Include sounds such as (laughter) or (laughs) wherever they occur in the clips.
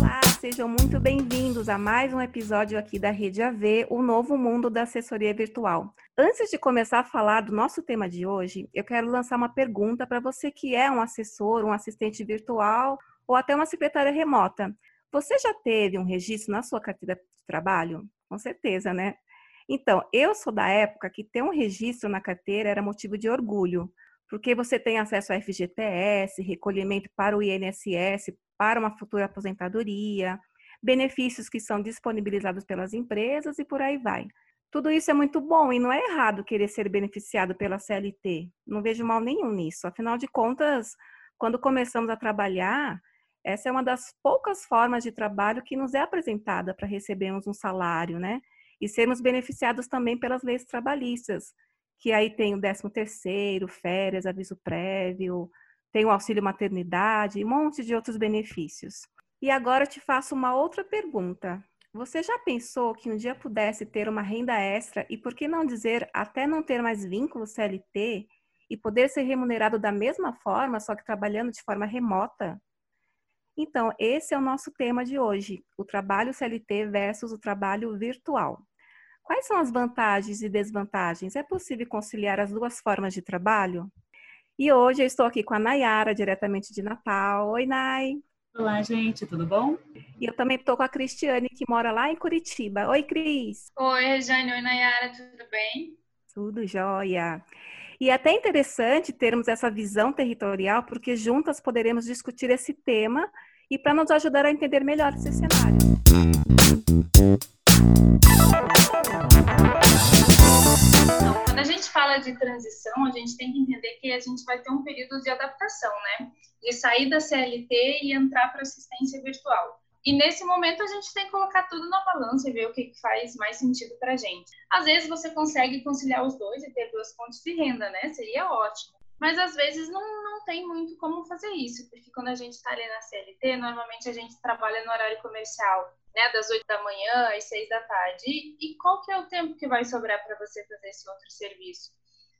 Olá, sejam muito bem-vindos a mais um episódio aqui da Rede AV, o novo mundo da assessoria virtual. Antes de começar a falar do nosso tema de hoje, eu quero lançar uma pergunta para você que é um assessor, um assistente virtual ou até uma secretária remota. Você já teve um registro na sua carteira de trabalho? Com certeza, né? Então, eu sou da época que ter um registro na carteira era motivo de orgulho, porque você tem acesso ao FGTS, recolhimento para o INSS, para uma futura aposentadoria, benefícios que são disponibilizados pelas empresas e por aí vai. Tudo isso é muito bom e não é errado querer ser beneficiado pela CLT. Não vejo mal nenhum nisso. Afinal de contas, quando começamos a trabalhar, essa é uma das poucas formas de trabalho que nos é apresentada para recebermos um salário, né? E sermos beneficiados também pelas leis trabalhistas, que aí tem o 13 terceiro, férias, aviso prévio, tem o auxílio maternidade, um monte de outros benefícios. E agora eu te faço uma outra pergunta. Você já pensou que um dia pudesse ter uma renda extra e por que não dizer até não ter mais vínculo CLT e poder ser remunerado da mesma forma, só que trabalhando de forma remota? Então, esse é o nosso tema de hoje: o trabalho CLT versus o trabalho virtual. Quais são as vantagens e desvantagens? É possível conciliar as duas formas de trabalho? E hoje eu estou aqui com a Nayara, diretamente de Natal. Oi, Nay. Olá, gente, tudo bom? E eu também estou com a Cristiane, que mora lá em Curitiba. Oi, Cris. Oi, Rejane. Oi, Nayara, tudo bem? Tudo jóia. E é até interessante termos essa visão territorial, porque juntas poderemos discutir esse tema e para nos ajudar a entender melhor esse cenário. Então, gente fala de transição, a gente tem que entender que a gente vai ter um período de adaptação, né? De sair da CLT e entrar para assistência virtual. E nesse momento a gente tem que colocar tudo na balança e ver o que faz mais sentido para a gente. Às vezes você consegue conciliar os dois e ter duas fontes de renda, né? Seria ótimo. Mas às vezes não, não tem muito como fazer isso, porque quando a gente está ali na CLT, normalmente a gente trabalha no horário comercial né, das 8 da manhã às 6 da tarde. E, e qual que é o tempo que vai sobrar para você fazer esse outro serviço?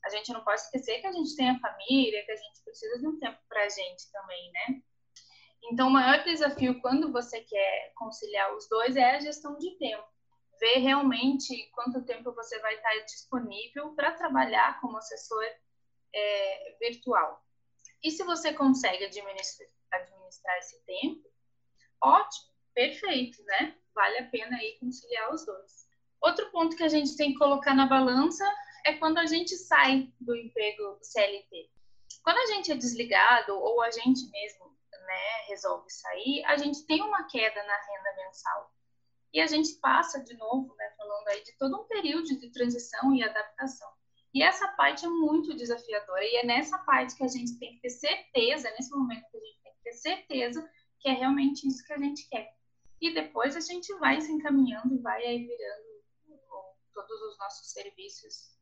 A gente não pode esquecer que a gente tem a família, que a gente precisa de um tempo para a gente também, né? Então, o maior desafio quando você quer conciliar os dois é a gestão de tempo. Ver realmente quanto tempo você vai estar disponível para trabalhar como assessor é, virtual. E se você consegue administrar, administrar esse tempo, ótimo perfeito, né? Vale a pena aí conciliar os dois. Outro ponto que a gente tem que colocar na balança é quando a gente sai do emprego CLT. Quando a gente é desligado ou a gente mesmo né, resolve sair, a gente tem uma queda na renda mensal. E a gente passa de novo, né, falando aí de todo um período de transição e adaptação. E essa parte é muito desafiadora e é nessa parte que a gente tem que ter certeza, nesse momento que a gente tem que ter certeza que é realmente isso que a gente quer. E depois a gente vai se encaminhando e vai aí virando todos os nossos serviços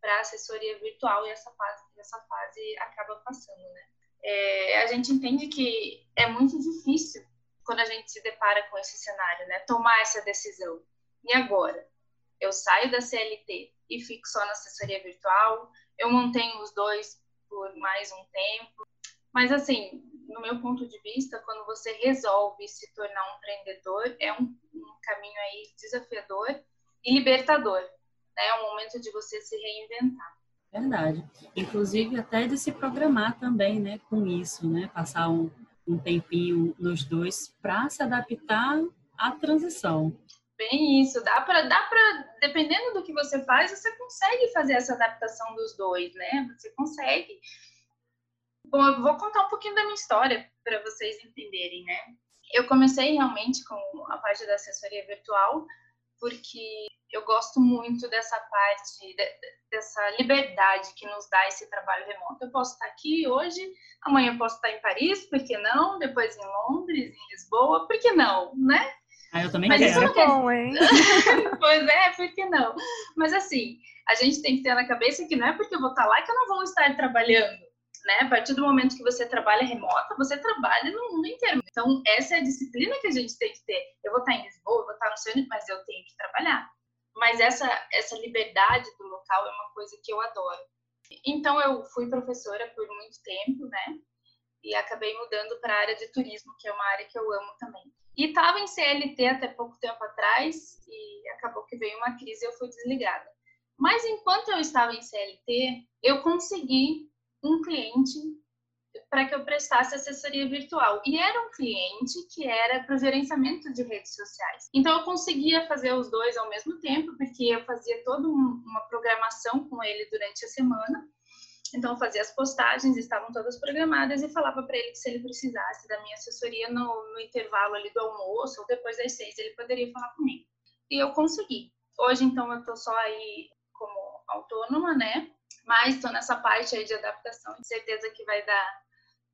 para assessoria virtual e essa fase, essa fase acaba passando, né? É, a gente entende que é muito difícil quando a gente se depara com esse cenário, né? Tomar essa decisão. E agora? Eu saio da CLT e fico só na assessoria virtual? Eu mantenho os dois por mais um tempo? Mas, assim, no meu ponto de vista, quando você resolve se tornar um empreendedor, é um, um caminho aí desafiador e libertador. Né? É um momento de você se reinventar. Verdade. Inclusive até de se programar também, né, com isso, né, passar um, um tempinho nos dois para se adaptar à transição. Bem isso, dá para dá para dependendo do que você faz, você consegue fazer essa adaptação dos dois, né? Você consegue Bom, eu vou contar um pouquinho da minha história para vocês entenderem, né? Eu comecei realmente com a parte da assessoria virtual porque eu gosto muito dessa parte, dessa liberdade que nos dá esse trabalho remoto. Eu posso estar aqui hoje, amanhã eu posso estar em Paris, por que não? Depois em Londres, em Lisboa, por que não, né? Ah, eu também Mas quero. isso não é bom, hein? (laughs) pois é, por que não? Mas assim, a gente tem que ter na cabeça que não é porque eu vou estar lá que eu não vou estar trabalhando né? A partir do momento que você trabalha remota, você trabalha no mundo inteiro. Então, essa é a disciplina que a gente tem que ter. Eu vou estar em Lisboa, eu vou estar no seu, mas eu tenho que trabalhar. Mas essa, essa liberdade do local é uma coisa que eu adoro. Então eu fui professora por muito tempo, né? E acabei mudando para a área de turismo, que é uma área que eu amo também. E estava em CLT até pouco tempo atrás e acabou que veio uma crise e eu fui desligada. Mas enquanto eu estava em CLT, eu consegui um cliente para que eu prestasse assessoria virtual. E era um cliente que era para o gerenciamento de redes sociais. Então eu conseguia fazer os dois ao mesmo tempo, porque eu fazia toda uma programação com ele durante a semana. Então fazia as postagens, estavam todas programadas e falava para ele que se ele precisasse da minha assessoria no, no intervalo ali do almoço ou depois das seis, ele poderia falar comigo. E eu consegui. Hoje, então, eu estou só aí como autônoma, né? Mas estou nessa parte aí de adaptação e certeza que vai dar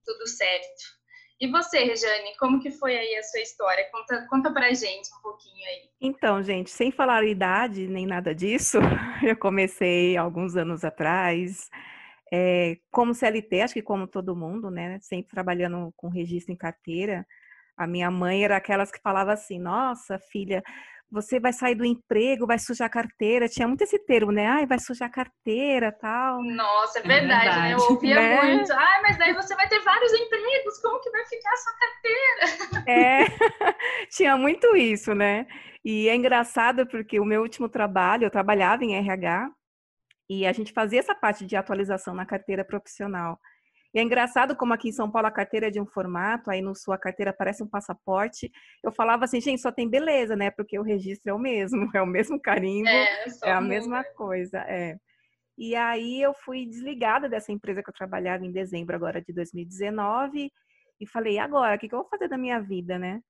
tudo certo. E você, Rejane, como que foi aí a sua história? Conta, conta pra gente um pouquinho aí. Então, gente, sem falar idade nem nada disso, (laughs) eu comecei alguns anos atrás, é, como CLT, acho que como todo mundo, né? Sempre trabalhando com registro em carteira. A minha mãe era aquelas que falava assim: Nossa, filha, você vai sair do emprego, vai sujar a carteira. Tinha muito esse termo, né? Ai, vai sujar a carteira, tal. Nossa, é verdade, é verdade. né? Eu ouvia né? muito. Ai, mas daí você vai ter vários empregos, como que vai ficar a sua carteira? É, (laughs) tinha muito isso, né? E é engraçado porque o meu último trabalho, eu trabalhava em RH e a gente fazia essa parte de atualização na carteira profissional. E é engraçado como aqui em São Paulo a carteira é de um formato, aí no sul a carteira parece um passaporte. Eu falava assim, gente, só tem beleza, né? Porque o registro é o mesmo, (laughs) é o mesmo carimbo, é, é a mesma coisa, é. E aí eu fui desligada dessa empresa que eu trabalhava em dezembro agora de 2019 e falei, e agora, o que, que eu vou fazer da minha vida, né?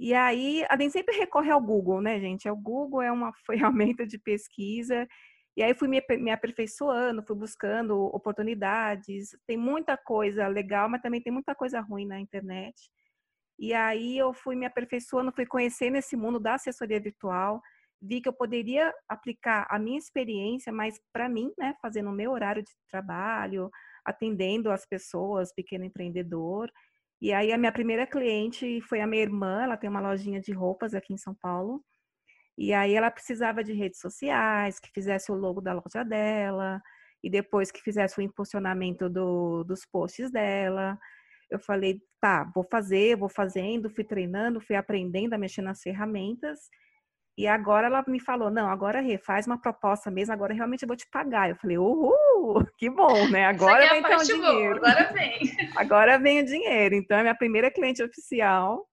E aí a gente sempre recorre ao Google, né, gente? O Google é uma (laughs) ferramenta de pesquisa e aí fui me, me aperfeiçoando, fui buscando oportunidades. Tem muita coisa legal, mas também tem muita coisa ruim na internet. E aí eu fui me aperfeiçoando, fui conhecendo esse mundo da assessoria virtual, vi que eu poderia aplicar a minha experiência, mas para mim, né, fazendo o meu horário de trabalho, atendendo as pessoas, pequeno empreendedor. E aí a minha primeira cliente foi a minha irmã, ela tem uma lojinha de roupas aqui em São Paulo. E aí ela precisava de redes sociais, que fizesse o logo da loja dela, e depois que fizesse o impulsionamento do, dos posts dela. Eu falei, tá, vou fazer, vou fazendo, fui treinando, fui aprendendo a mexer nas ferramentas. E agora ela me falou, não, agora refaz uma proposta mesmo, agora realmente eu vou te pagar. Eu falei, uhul, (laughs) que bom, né? Agora vem então o dinheiro. Boa, agora (laughs) vem. Agora vem o dinheiro. Então, é minha primeira cliente oficial.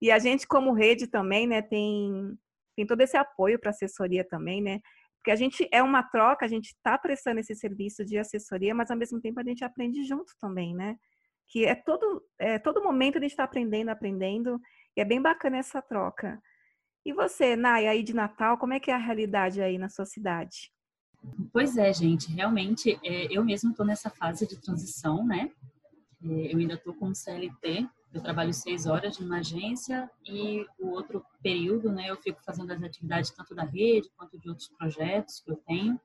E a gente, como rede também, né, tem tem todo esse apoio para assessoria também, né? Porque a gente é uma troca, a gente está prestando esse serviço de assessoria, mas ao mesmo tempo a gente aprende junto também, né? Que é todo, é, todo momento a gente está aprendendo, aprendendo, e é bem bacana essa troca. E você, Nay, aí de Natal, como é que é a realidade aí na sua cidade? Pois é, gente, realmente é, eu mesmo estou nessa fase de transição, né? É, eu ainda estou com CLT, eu trabalho seis horas numa agência e o outro período, né, eu fico fazendo as atividades tanto da rede quanto de outros projetos que eu tenho.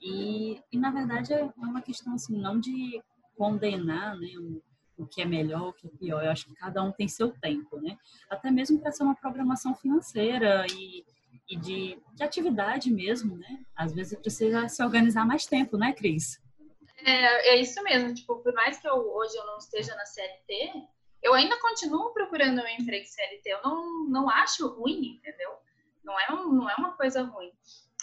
E, e na verdade é uma questão assim, não de condenar, né, o, o que é melhor, o que é pior. Eu acho que cada um tem seu tempo, né? Até mesmo para ser uma programação financeira e, e de, de atividade mesmo, né? Às vezes precisa se organizar mais tempo, né, Cris? É, é isso mesmo. Tipo, por mais que eu, hoje eu não esteja na CLT, eu ainda continuo procurando um emprego CLT. Eu não, não acho ruim, entendeu? Não é, um, não é uma coisa ruim.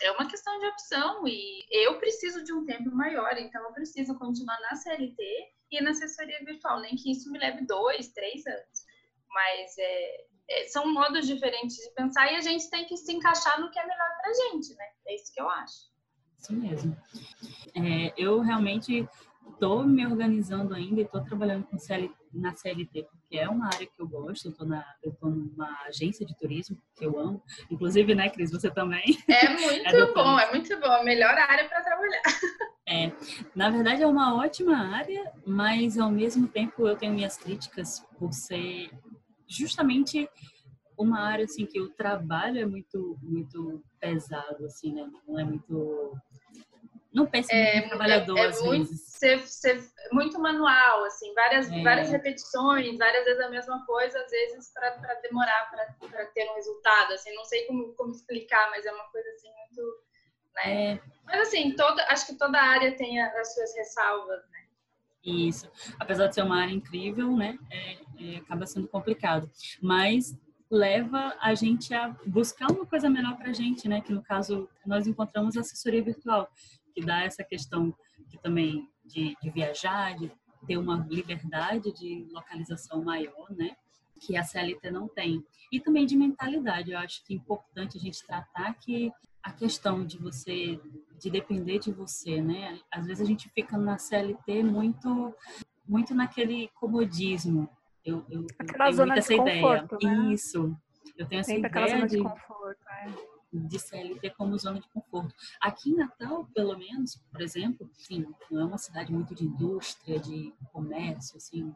É uma questão de opção e eu preciso de um tempo maior, então eu preciso continuar na CLT e na assessoria virtual, nem que isso me leve dois, três anos. Mas é, é, são modos diferentes de pensar e a gente tem que se encaixar no que é melhor pra gente, né? É isso que eu acho. Isso mesmo. É, eu realmente estou me organizando ainda e estou trabalhando com CLT na CLT, porque é uma área que eu gosto, eu tô numa agência de turismo que eu amo. Inclusive, né, Cris, você também. É muito (laughs) é bom, é muito bom. A melhor área para trabalhar. (laughs) É, na verdade é uma ótima área, mas ao mesmo tempo eu tenho minhas críticas por ser justamente uma área assim que o trabalho é muito muito pesado assim, né? Não é muito não pensa é, no trabalhador, é, é muito, ser, ser, muito manual, assim, várias, é. várias repetições, várias vezes a mesma coisa, às vezes para demorar para ter um resultado, assim, não sei como, como explicar, mas é uma coisa assim muito né? É. Mas assim, toda, acho que toda área tem as suas ressalvas, né? Isso. Apesar de ser uma área incrível, né? É, é, acaba sendo complicado. Mas leva a gente a buscar uma coisa melhor para a gente, né? Que no caso nós encontramos assessoria virtual, que dá essa questão que também de, de viajar, de ter uma liberdade de localização maior, né? Que a CLT não tem. E também de mentalidade. Eu acho que é importante a gente tratar que a questão de você, de depender de você, né? Às vezes a gente fica na CLT muito, muito naquele comodismo. Eu, eu, eu de essa conforto, ideia. Né? Isso. Eu tenho essa Sempre ideia de, de, conforto. De CLT como zona de conforto. Aqui em Natal, pelo menos, por exemplo, sim, não é uma cidade muito de indústria, de comércio, assim,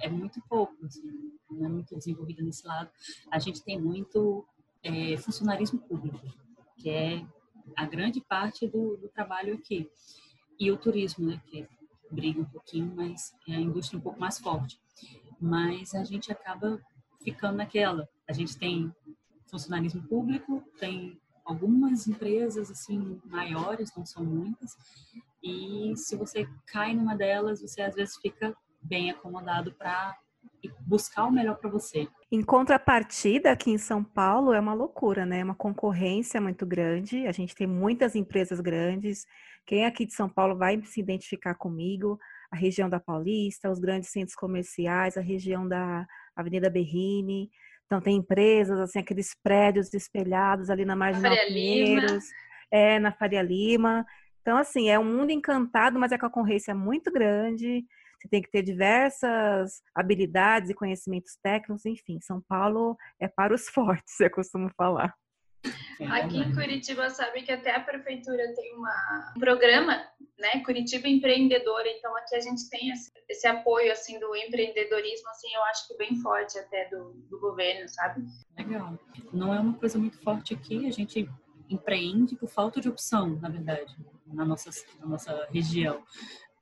é muito pouco, assim, não é muito desenvolvida nesse lado. A gente tem muito é, funcionarismo público que é a grande parte do, do trabalho aqui. E o turismo, né, que briga um pouquinho, mas é a indústria um pouco mais forte. Mas a gente acaba ficando naquela. A gente tem funcionalismo público, tem algumas empresas assim maiores, não são muitas, e se você cai numa delas, você às vezes fica bem acomodado para buscar o melhor para você. Em contrapartida, aqui em São Paulo é uma loucura, né? É uma concorrência muito grande. A gente tem muitas empresas grandes. Quem é aqui de São Paulo vai se identificar comigo. A região da Paulista, os grandes centros comerciais, a região da Avenida Berrini. Então tem empresas, assim, aqueles prédios espelhados ali na Marginal Pinheiros, é, na Faria Lima. Então, assim, é um mundo encantado, mas é a concorrência é muito grande. Você tem que ter diversas habilidades e conhecimentos técnicos, enfim. São Paulo é para os (laughs) fortes, eu costumo falar. Aqui em Curitiba, sabe que até a prefeitura tem uma, um programa, né, Curitiba Empreendedora, então aqui a gente tem esse, esse, apoio, assim, do empreendedorismo, assim, eu acho que bem forte até do, do governo, sabe? Legal. Não é uma coisa muito forte aqui, a gente empreende por falta de opção, na verdade, na nossa, na nossa região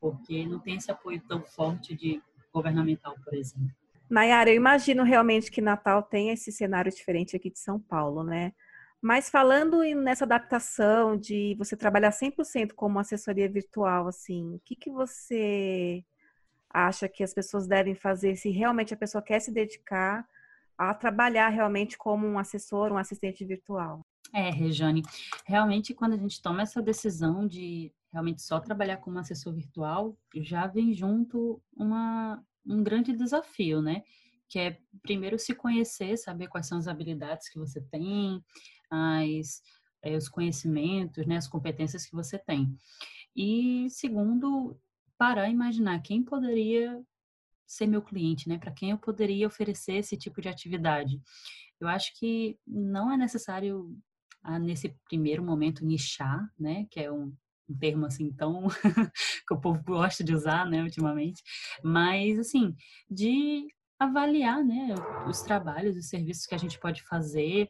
porque não tem esse apoio tão forte de governamental, por exemplo. Nayara, eu imagino realmente que Natal tem esse cenário diferente aqui de São Paulo, né? Mas falando nessa adaptação de você trabalhar 100% como assessoria virtual, assim, o que, que você acha que as pessoas devem fazer se realmente a pessoa quer se dedicar a trabalhar realmente como um assessor, um assistente virtual? É, Rejane, realmente quando a gente toma essa decisão de realmente só trabalhar como assessor virtual, já vem junto uma, um grande desafio, né? Que é primeiro se conhecer, saber quais são as habilidades que você tem, as, é, os conhecimentos, né, as competências que você tem. E segundo, parar e imaginar quem poderia ser meu cliente, né? Para quem eu poderia oferecer esse tipo de atividade. Eu acho que não é necessário ah, nesse primeiro momento nichar, né? Que é um, um termo assim tão (laughs) que o povo gosta de usar, né, ultimamente, mas assim, de avaliar, né, os trabalhos, os serviços que a gente pode fazer,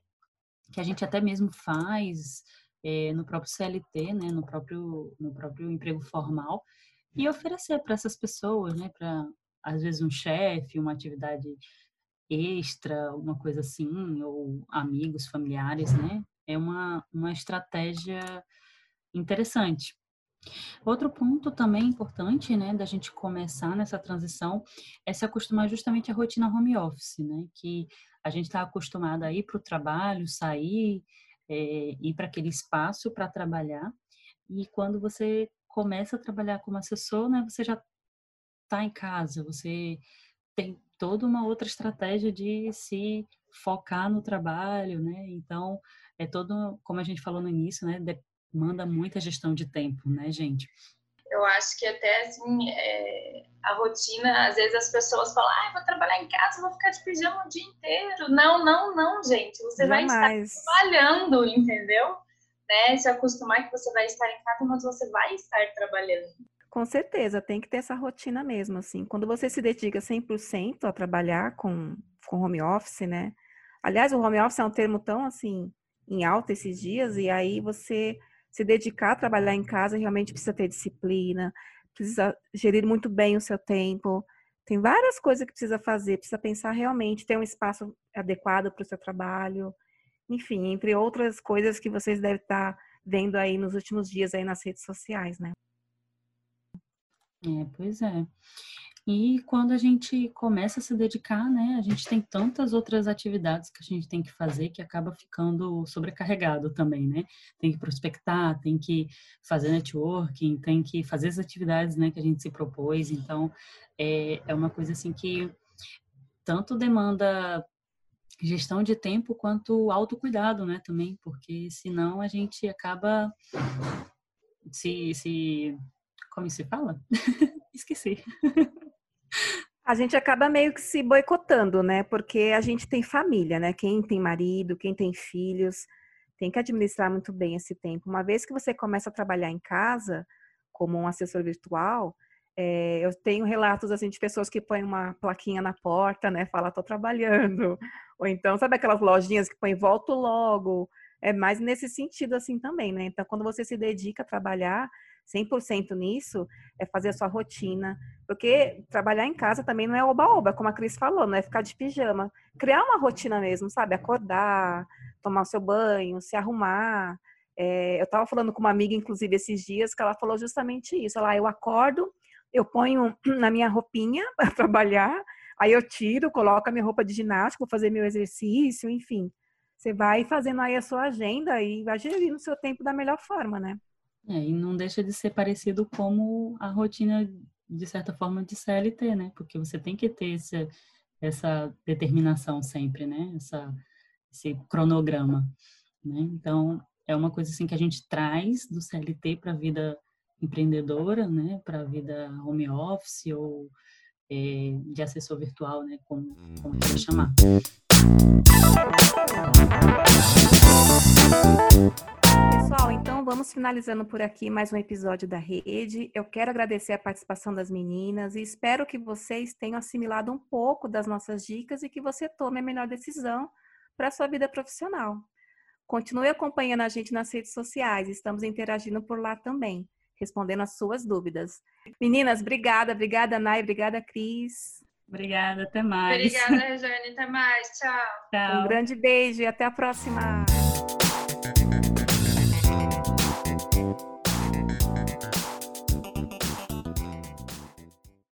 que a gente até mesmo faz é, no próprio CLT, né, no próprio no próprio emprego formal e oferecer para essas pessoas, né, para às vezes um chefe, uma atividade extra, uma coisa assim, ou amigos, familiares, né? É uma, uma estratégia interessante. Outro ponto também importante, né, da gente começar nessa transição é se acostumar justamente à rotina home office, né, que a gente está acostumado a ir para o trabalho, sair, é, ir para aquele espaço para trabalhar, e quando você começa a trabalhar como assessor, né, você já está em casa, você tem toda uma outra estratégia de se focar no trabalho, né, então é todo, como a gente falou no início, né, manda muita gestão de tempo, né, gente? Eu acho que até assim, é, a rotina, às vezes as pessoas falam, ah, vou trabalhar em casa, vou ficar de pijama o dia inteiro. Não, não, não, gente. Você Jamais. vai estar trabalhando, entendeu? Né? Se acostumar que você vai estar em casa, mas você vai estar trabalhando. Com certeza, tem que ter essa rotina mesmo, assim. Quando você se dedica 100% a trabalhar com, com home office, né? Aliás, o home office é um termo tão, assim, em alta esses dias, e aí você se dedicar a trabalhar em casa, realmente precisa ter disciplina, precisa gerir muito bem o seu tempo. Tem várias coisas que precisa fazer, precisa pensar realmente, ter um espaço adequado para o seu trabalho. Enfim, entre outras coisas que vocês devem estar vendo aí nos últimos dias aí nas redes sociais, né? É, pois é. E quando a gente começa a se dedicar, né, a gente tem tantas outras atividades que a gente tem que fazer que acaba ficando sobrecarregado também, né? Tem que prospectar, tem que fazer networking, tem que fazer as atividades, né, que a gente se propôs. Então, é, é uma coisa assim que tanto demanda gestão de tempo quanto autocuidado, né, também, porque senão a gente acaba se, se como se fala? (laughs) Esqueci. (laughs) A gente acaba meio que se boicotando, né? Porque a gente tem família, né? Quem tem marido, quem tem filhos, tem que administrar muito bem esse tempo. Uma vez que você começa a trabalhar em casa, como um assessor virtual, é, eu tenho relatos assim de pessoas que põem uma plaquinha na porta, né? Fala, tô trabalhando. Ou então, sabe aquelas lojinhas que põem volto logo? É mais nesse sentido assim também, né? Então, quando você se dedica a trabalhar, 100% nisso é fazer a sua rotina. Porque trabalhar em casa também não é oba-oba, como a Cris falou, não é ficar de pijama. Criar uma rotina mesmo, sabe? Acordar, tomar o seu banho, se arrumar. É, eu estava falando com uma amiga, inclusive, esses dias, que ela falou justamente isso. Ela, eu acordo, eu ponho (clears throat) na minha roupinha (laughs) para trabalhar, aí eu tiro, coloco a minha roupa de ginástica, vou fazer meu exercício, enfim. Você vai fazendo aí a sua agenda e vai gerindo o seu tempo da melhor forma, né? É, e não deixa de ser parecido como a rotina, de certa forma, de CLT, né? Porque você tem que ter esse, essa determinação sempre, né? Essa, esse cronograma, né? Então, é uma coisa assim que a gente traz do CLT para a vida empreendedora, né? Para a vida home office ou é, de assessor virtual, né? Como, como quer chamar. Pessoal, então vamos finalizando por aqui mais um episódio da Rede. Eu quero agradecer a participação das meninas e espero que vocês tenham assimilado um pouco das nossas dicas e que você tome a melhor decisão para a sua vida profissional. Continue acompanhando a gente nas redes sociais, estamos interagindo por lá também, respondendo as suas dúvidas. Meninas, obrigada, obrigada, Nai, obrigada, Cris. Obrigada, até mais. Obrigada, Rejane, até mais, tchau. tchau. Um grande beijo e até a próxima.